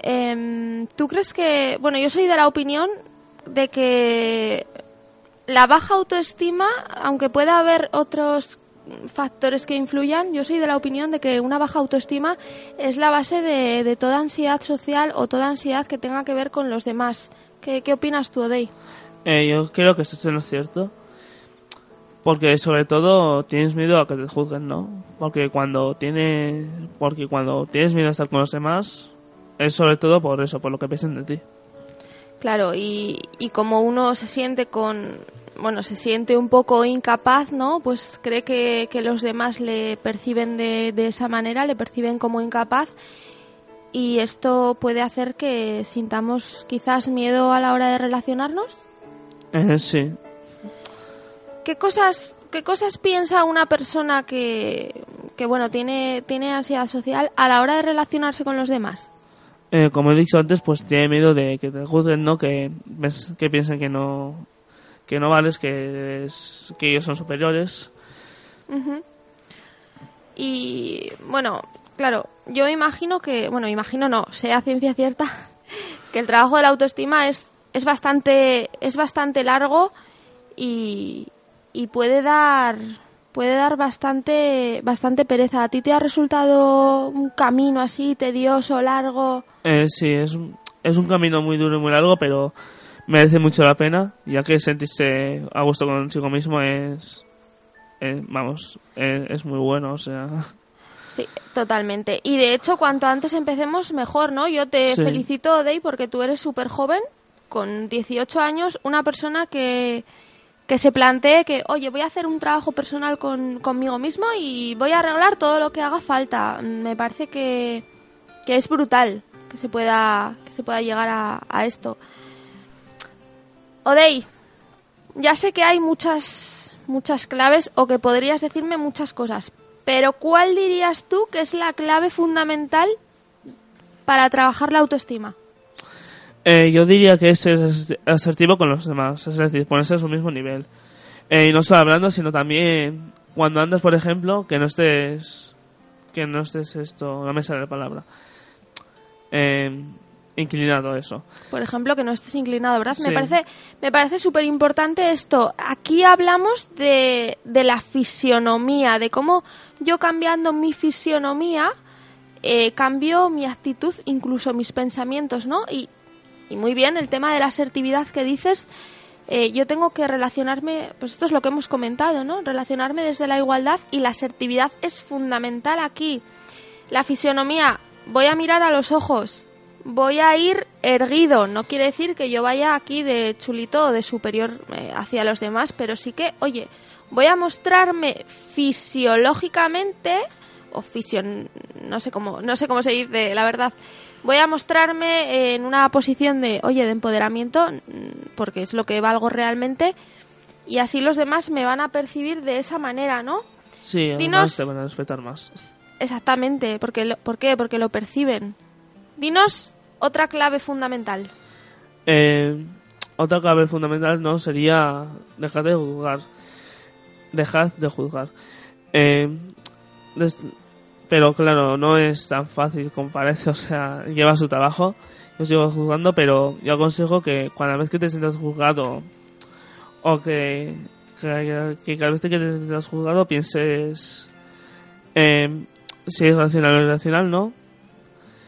Em, ¿Tú crees que, bueno, yo soy de la opinión de que la baja autoestima, aunque pueda haber otros factores que influyan, yo soy de la opinión de que una baja autoestima es la base de, de toda ansiedad social o toda ansiedad que tenga que ver con los demás. ¿Qué, qué opinas tú, Odey? Eh, yo creo que eso es lo cierto. Porque sobre todo tienes miedo a que te juzguen, ¿no? Porque cuando tiene, porque cuando tienes miedo a estar con los demás, es sobre todo por eso, por lo que piensen de ti. Claro, y, y como uno se siente con, bueno, se siente un poco incapaz, ¿no? Pues cree que, que los demás le perciben de, de esa manera, le perciben como incapaz y esto puede hacer que sintamos quizás miedo a la hora de relacionarnos. Eh, sí. ¿Qué cosas, qué cosas piensa una persona que, que bueno, tiene, tiene ansiedad social a la hora de relacionarse con los demás? Eh, como he dicho antes, pues tiene miedo de que te juzguen, ¿no? Que, que piensen que no, que no vales, que, es- que ellos son superiores. Y bueno, claro, yo imagino que, bueno, imagino no, sé a ciencia cierta que el trabajo de la autoestima es, es bastante, es bastante largo y, y puede dar, puede dar bastante, bastante pereza. ¿A ti te ha resultado un camino así tedioso, largo? Eh, sí, es, un- es un camino muy duro y muy largo, pero merece mucho la pena, ya que sentirse a gusto consigo mismo es, eh, vamos, eh, es muy bueno, o sea, Sí, totalmente. Y de hecho, cuanto antes empecemos, mejor, ¿no? Yo te Sí. felicito, Dey, porque tú eres súper joven, con 18 años, una persona que, que se plantee que, oye, voy a hacer un trabajo personal con, conmigo mismo y voy a arreglar todo lo que haga falta. Me parece que, que es brutal que se pueda, que se pueda llegar a, a esto. Odey, ya sé que hay muchas, muchas claves o que podrías decirme muchas cosas, pero ¿cuál dirías tú que es la clave fundamental para trabajar la autoestima? Eh, yo diría que es ser as- asertivo con los demás, es decir, ponerse a su mismo nivel. Eh, y no solo hablando, sino también cuando andas, por ejemplo, que no estés, que no estés esto, no me sale la palabra, eh, inclinado a eso. Por ejemplo, que no estés inclinado, ¿verdad? Me parece, me parece súper importante esto. Aquí hablamos de, de la fisionomía, de cómo yo cambiando mi fisionomía eh, cambio mi actitud, incluso mis pensamientos, ¿no? Y, y muy bien, el tema de la asertividad que dices, eh, yo tengo que relacionarme, pues esto es lo que hemos comentado, ¿no? Relacionarme desde la igualdad y la asertividad es fundamental aquí. La fisionomía, voy a mirar a los ojos, voy a ir erguido, no quiere decir que yo vaya aquí de chulito o de superior eh, hacia los demás, pero sí que, oye, voy a mostrarme fisiológicamente o fision no sé cómo no sé cómo se dice la verdad voy a mostrarme en una posición de oye de empoderamiento mm, porque es lo que valgo realmente y así los demás me van a percibir de esa manera no Sí, Dinos- te van a respetar más. exactamente porque lo- por qué porque lo perciben dinos otra clave fundamental Eh, otra clave fundamental no sería dejar de juzgar. Dejad de juzgar. Eh, pero claro, no es tan fácil como parece. O sea, lleva su trabajo. Yo sigo juzgando, pero yo aconsejo que cada vez que te sientas juzgado o que, que, que cada vez que te sientas juzgado pienses eh, si es racional o irracional, ¿no?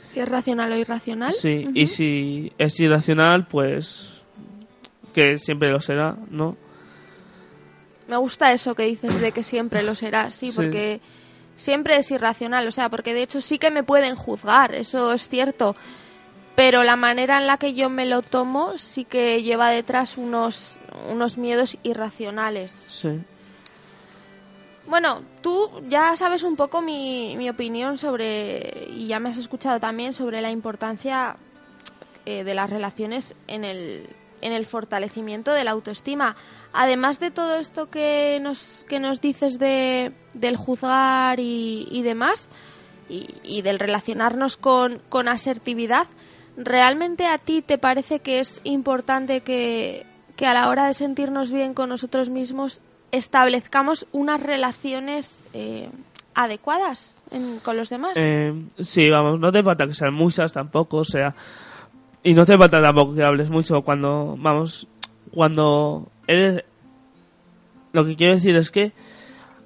si es racional o irracional Sí, y si es irracional, pues que siempre lo será, ¿no? Me gusta eso que dices de que siempre lo será, sí, Sí. porque siempre es irracional, o sea, porque de hecho sí que me pueden juzgar, eso es cierto, pero la manera en la que yo me lo tomo sí que lleva detrás unos, unos miedos irracionales. Sí. Bueno, tú ya sabes un poco mi, mi opinión sobre, y ya me has escuchado también sobre la importancia eh, de las relaciones en el, en el fortalecimiento de la autoestima. Además de todo esto que nos, que nos dices de, del juzgar y, y demás, y, y del relacionarnos con, con asertividad, ¿realmente a ti te parece que es importante que, que a la hora de sentirnos bien con nosotros mismos establezcamos unas relaciones eh, adecuadas en- con los demás? Eh, sí, vamos, no te falta que sean muchas tampoco, o sea, y no te falta tampoco que hables mucho cuando, vamos, cuando eres... Lo que quiero decir es que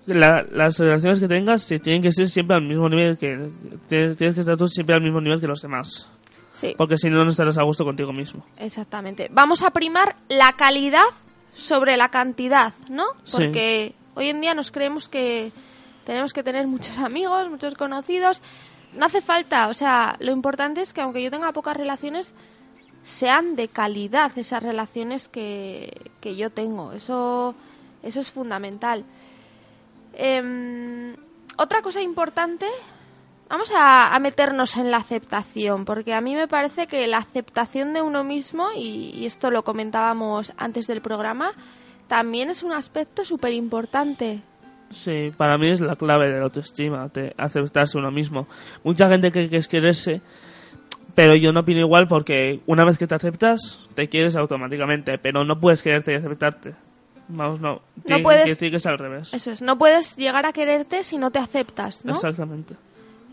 la- las relaciones que tengas tienen que ser siempre al mismo nivel que... Tienes, tienes que estar tú siempre al mismo nivel que los demás, sí, porque si no, no estarás a gusto contigo mismo. exactamente. Vamos a primar la calidad sobre la cantidad, ¿no? Sí. Porque hoy en día nos creemos que tenemos que tener muchos amigos, muchos conocidos. No hace falta, o sea, lo importante es que aunque yo tenga pocas relaciones, sean de calidad esas relaciones que, que yo tengo. Eso, eso es fundamental. Em, otra cosa importante, vamos a, meternos en la aceptación, porque a mí me parece que la aceptación de uno mismo, y, y esto lo comentábamos antes del programa, también es un aspecto súper importante. Sí, para mí es la clave de la autoestima, de aceptarse uno mismo. Mucha gente cree que es quererse, pero yo no opino igual porque una vez que te aceptas, te quieres automáticamente, pero no puedes quererte y aceptarte. Vamos, no. Tiene, puedes- que- tiene que ser al revés. Eso es, no puedes llegar a quererte si no te aceptas, ¿no? Exactamente.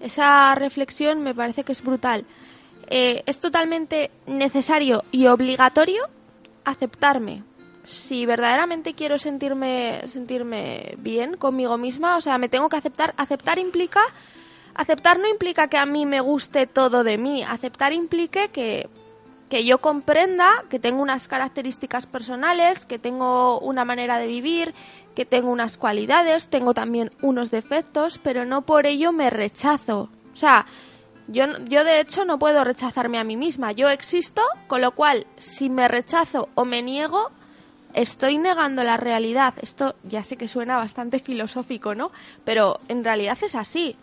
Esa reflexión me parece que es brutal. Eh, es totalmente necesario y obligatorio aceptarme. Si verdaderamente quiero sentirme, sentirme bien conmigo misma, o sea, me tengo que aceptar. Aceptar implica. Aceptar no implica que a mí me guste todo de mí. Aceptar implica que, que yo comprenda que tengo unas características personales, que tengo una manera de vivir, que tengo unas cualidades, tengo también unos defectos, pero no por ello me rechazo. O sea, yo, yo de hecho no puedo rechazarme a mí misma. Yo existo, con lo cual, si me rechazo o me niego, estoy negando la realidad. Esto ya sé que suena bastante filosófico, ¿no? Pero en realidad es así.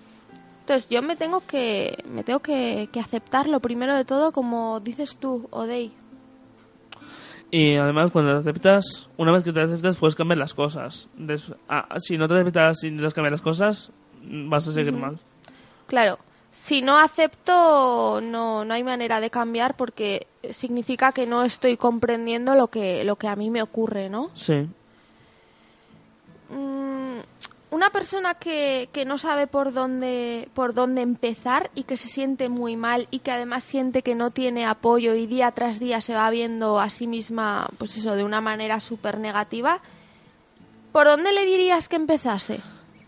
Entonces yo me tengo que me tengo que, que aceptar lo primero de todo, como dices tú, Odey. Y además, cuando te aceptas, una vez que te aceptas, puedes cambiar las cosas. Des- ah, si no te aceptas y intentas cambiar las cosas, vas a seguir mal. Claro, si no acepto, no, no hay manera de cambiar porque significa que no estoy comprendiendo lo que, lo que a mí me ocurre, ¿no? Sí. Mm, una persona que, que no sabe por dónde, por dónde empezar y que se siente muy mal y que además siente que no tiene apoyo y día tras día se va viendo a sí misma, pues eso, de una manera súper negativa, ¿por dónde le dirías que empezase?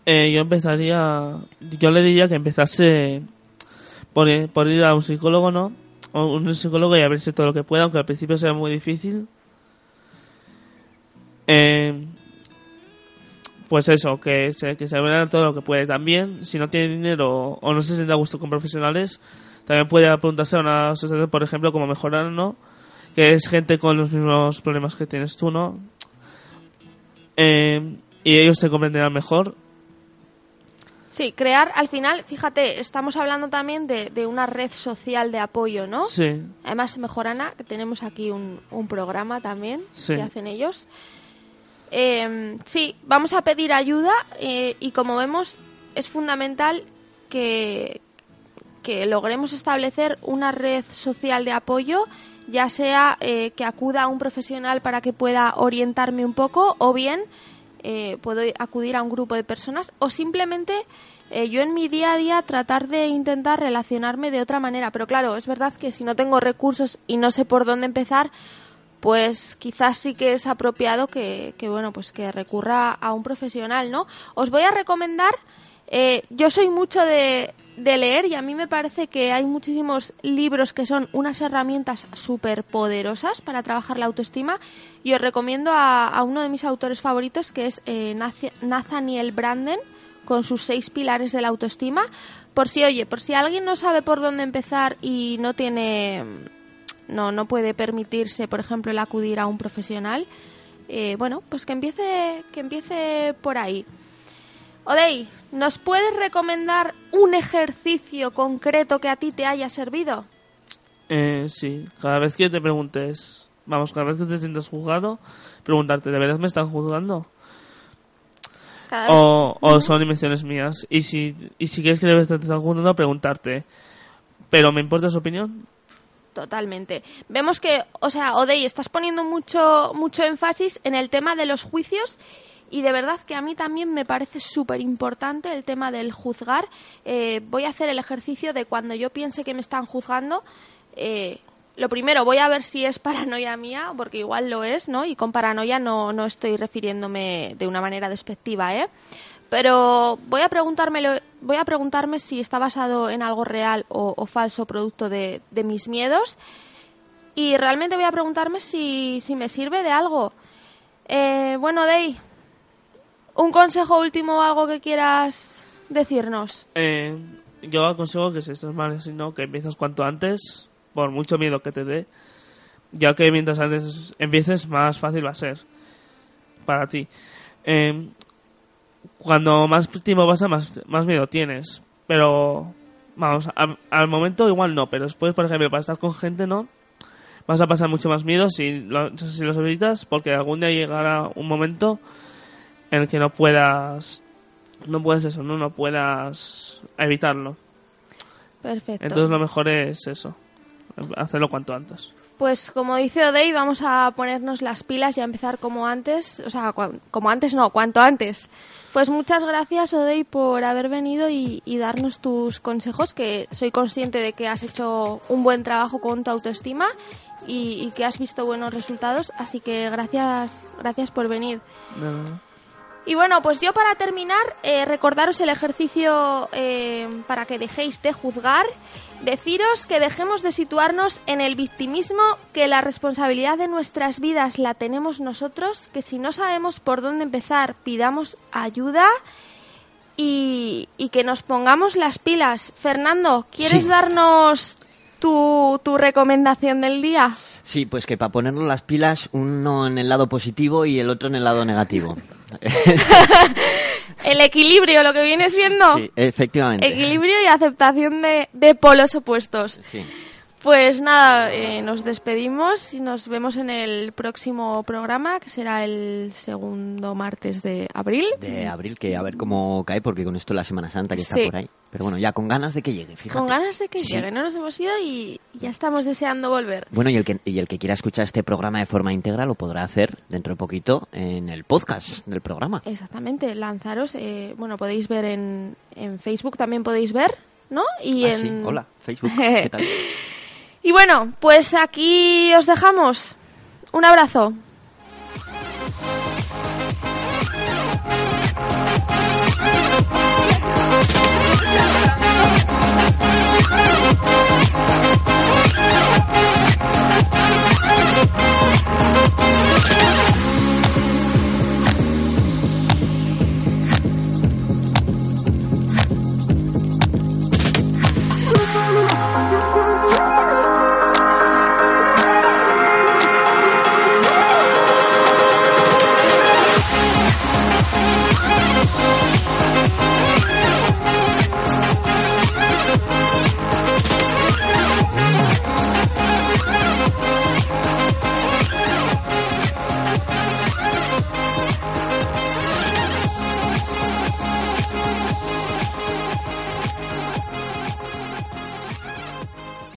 Eh, yo empezaría. Yo le diría que empezase por, ir- a un psicólogo, ¿no? O un psicólogo y abrirse todo lo que pueda, aunque al principio sea muy difícil. Eh, pues eso, que se, que se abra todo lo que puede. También, si no tiene dinero o no se siente a gusto con profesionales, también puede preguntarse a una asociación, por ejemplo, como mejorar, ¿no? Que es gente con los mismos problemas que tienes tú, ¿no? Eh, y ellos te comprenderán mejor Sí, crear, al final, fíjate, estamos hablando también de, de una red social de apoyo, ¿no? Sí, Además, Mejorana, que tenemos aquí un, un programa también Sí. que hacen ellos. Eh, sí, vamos a pedir ayuda eh, y como vemos es fundamental que, que logremos establecer una red social de apoyo, ya sea eh, que acuda a un profesional para que pueda orientarme un poco o bien eh, puedo acudir a un grupo de personas o simplemente eh, yo en mi día a día tratar de intentar relacionarme de otra manera. Pero claro, es verdad que si no tengo recursos y no sé por dónde empezar, pues quizás sí que es apropiado que, que, bueno pues que recurra a un profesional, ¿no? Os voy a recomendar, eh, yo soy mucho de, leer y a mí me parece que hay muchísimos libros que son unas herramientas súper poderosas para trabajar la autoestima y os recomiendo a, uno de mis autores favoritos que es eh, Nath- Nathaniel Branden con sus seis pilares de la autoestima. Por si, oye, por si alguien no sabe por dónde empezar y no tiene, no, no puede permitirse, por ejemplo, el acudir a un profesional, eh, bueno, pues que empiece, que empiece por ahí. Odey, ¿nos puedes recomendar un ejercicio concreto que a ti te haya servido? Eh, sí, cada vez que te preguntes, vamos, cada vez que te sientas juzgado, preguntarte, ¿de verdad me están juzgando? Cada vez- O, o son invenciones mías. Y si, y si quieres que de verdad te están juzgando, preguntarte, ¿pero me importa su opinión? Totalmente. Vemos que, o sea, Odey, estás poniendo mucho, mucho énfasis en el tema de los juicios y de verdad que a mí también me parece súper importante el tema del juzgar. Eh, voy a hacer el ejercicio de cuando yo piense que me están juzgando, eh, lo primero voy a ver si es paranoia mía, porque igual lo es, ¿no? Y con paranoia no, no estoy refiriéndome de una manera despectiva, ¿eh? Pero voy a preguntármelo, voy a preguntarme si está basado en algo real o, o falso producto de, de mis miedos. Y realmente voy a preguntarme si, me sirve de algo. Eh, bueno, Dey, un consejo último algo que quieras decirnos. Eh, yo aconsejo que si estás mal, si no, que empieces cuanto antes, por mucho miedo que te dé, ya que mientras antes empieces, más fácil va a ser para ti. Eh, cuando más tiempo pasa, más, más miedo tienes. Pero, vamos, a- al momento igual no, pero después, por ejemplo, para estar con gente, no. Vas a pasar mucho más miedo si, lo, si los evitas, porque algún día llegará un momento en el que no puedas no puedes eso, no, no puedas evitarlo. Perfecto. Entonces lo mejor es eso, hacerlo cuanto antes. Pues como dice Odey, vamos a ponernos las pilas y a empezar como antes, o sea, como antes no, cuanto antes. Pues muchas gracias Odey por haber venido y, y darnos tus consejos, que soy consciente de que has hecho un buen trabajo con tu autoestima y, y que has visto buenos resultados, así que gracias, gracias por venir. No, no, no. Y bueno, pues yo para terminar, eh, recordaros el ejercicio eh, para que dejéis de juzgar, deciros que dejemos de situarnos en el victimismo, que la responsabilidad de nuestras vidas la tenemos nosotros, que si no sabemos por dónde empezar, pidamos ayuda y, y que nos pongamos las pilas. Fernando, ¿quieres Sí. darnos tu, tu recomendación del día? Sí, pues que para ponernos las pilas, uno en el lado positivo y el otro en el lado negativo. El equilibrio, lo que viene siendo. sí, efectivamente. Equilibrio y aceptación de, de polos opuestos. Sí. Pues nada, eh, nos despedimos y nos vemos en el próximo programa, que será el segundo martes de abril. De abril, que a ver cómo cae, porque con esto la Semana Santa que está Sí. por ahí. Pero bueno, ya con ganas de que llegue, fíjate. Con ganas de que Sí. llegue, no nos hemos ido y ya estamos deseando volver. Bueno, y el, que, y el que quiera escuchar este programa de forma íntegra lo podrá hacer dentro de poquito en el podcast del programa. Exactamente, lanzaros, eh, bueno, podéis ver en, en Facebook, también podéis ver, ¿no? Y Ah, en... sí, hola, Facebook, ¿qué tal? Y bueno, pues aquí os dejamos. Un abrazo.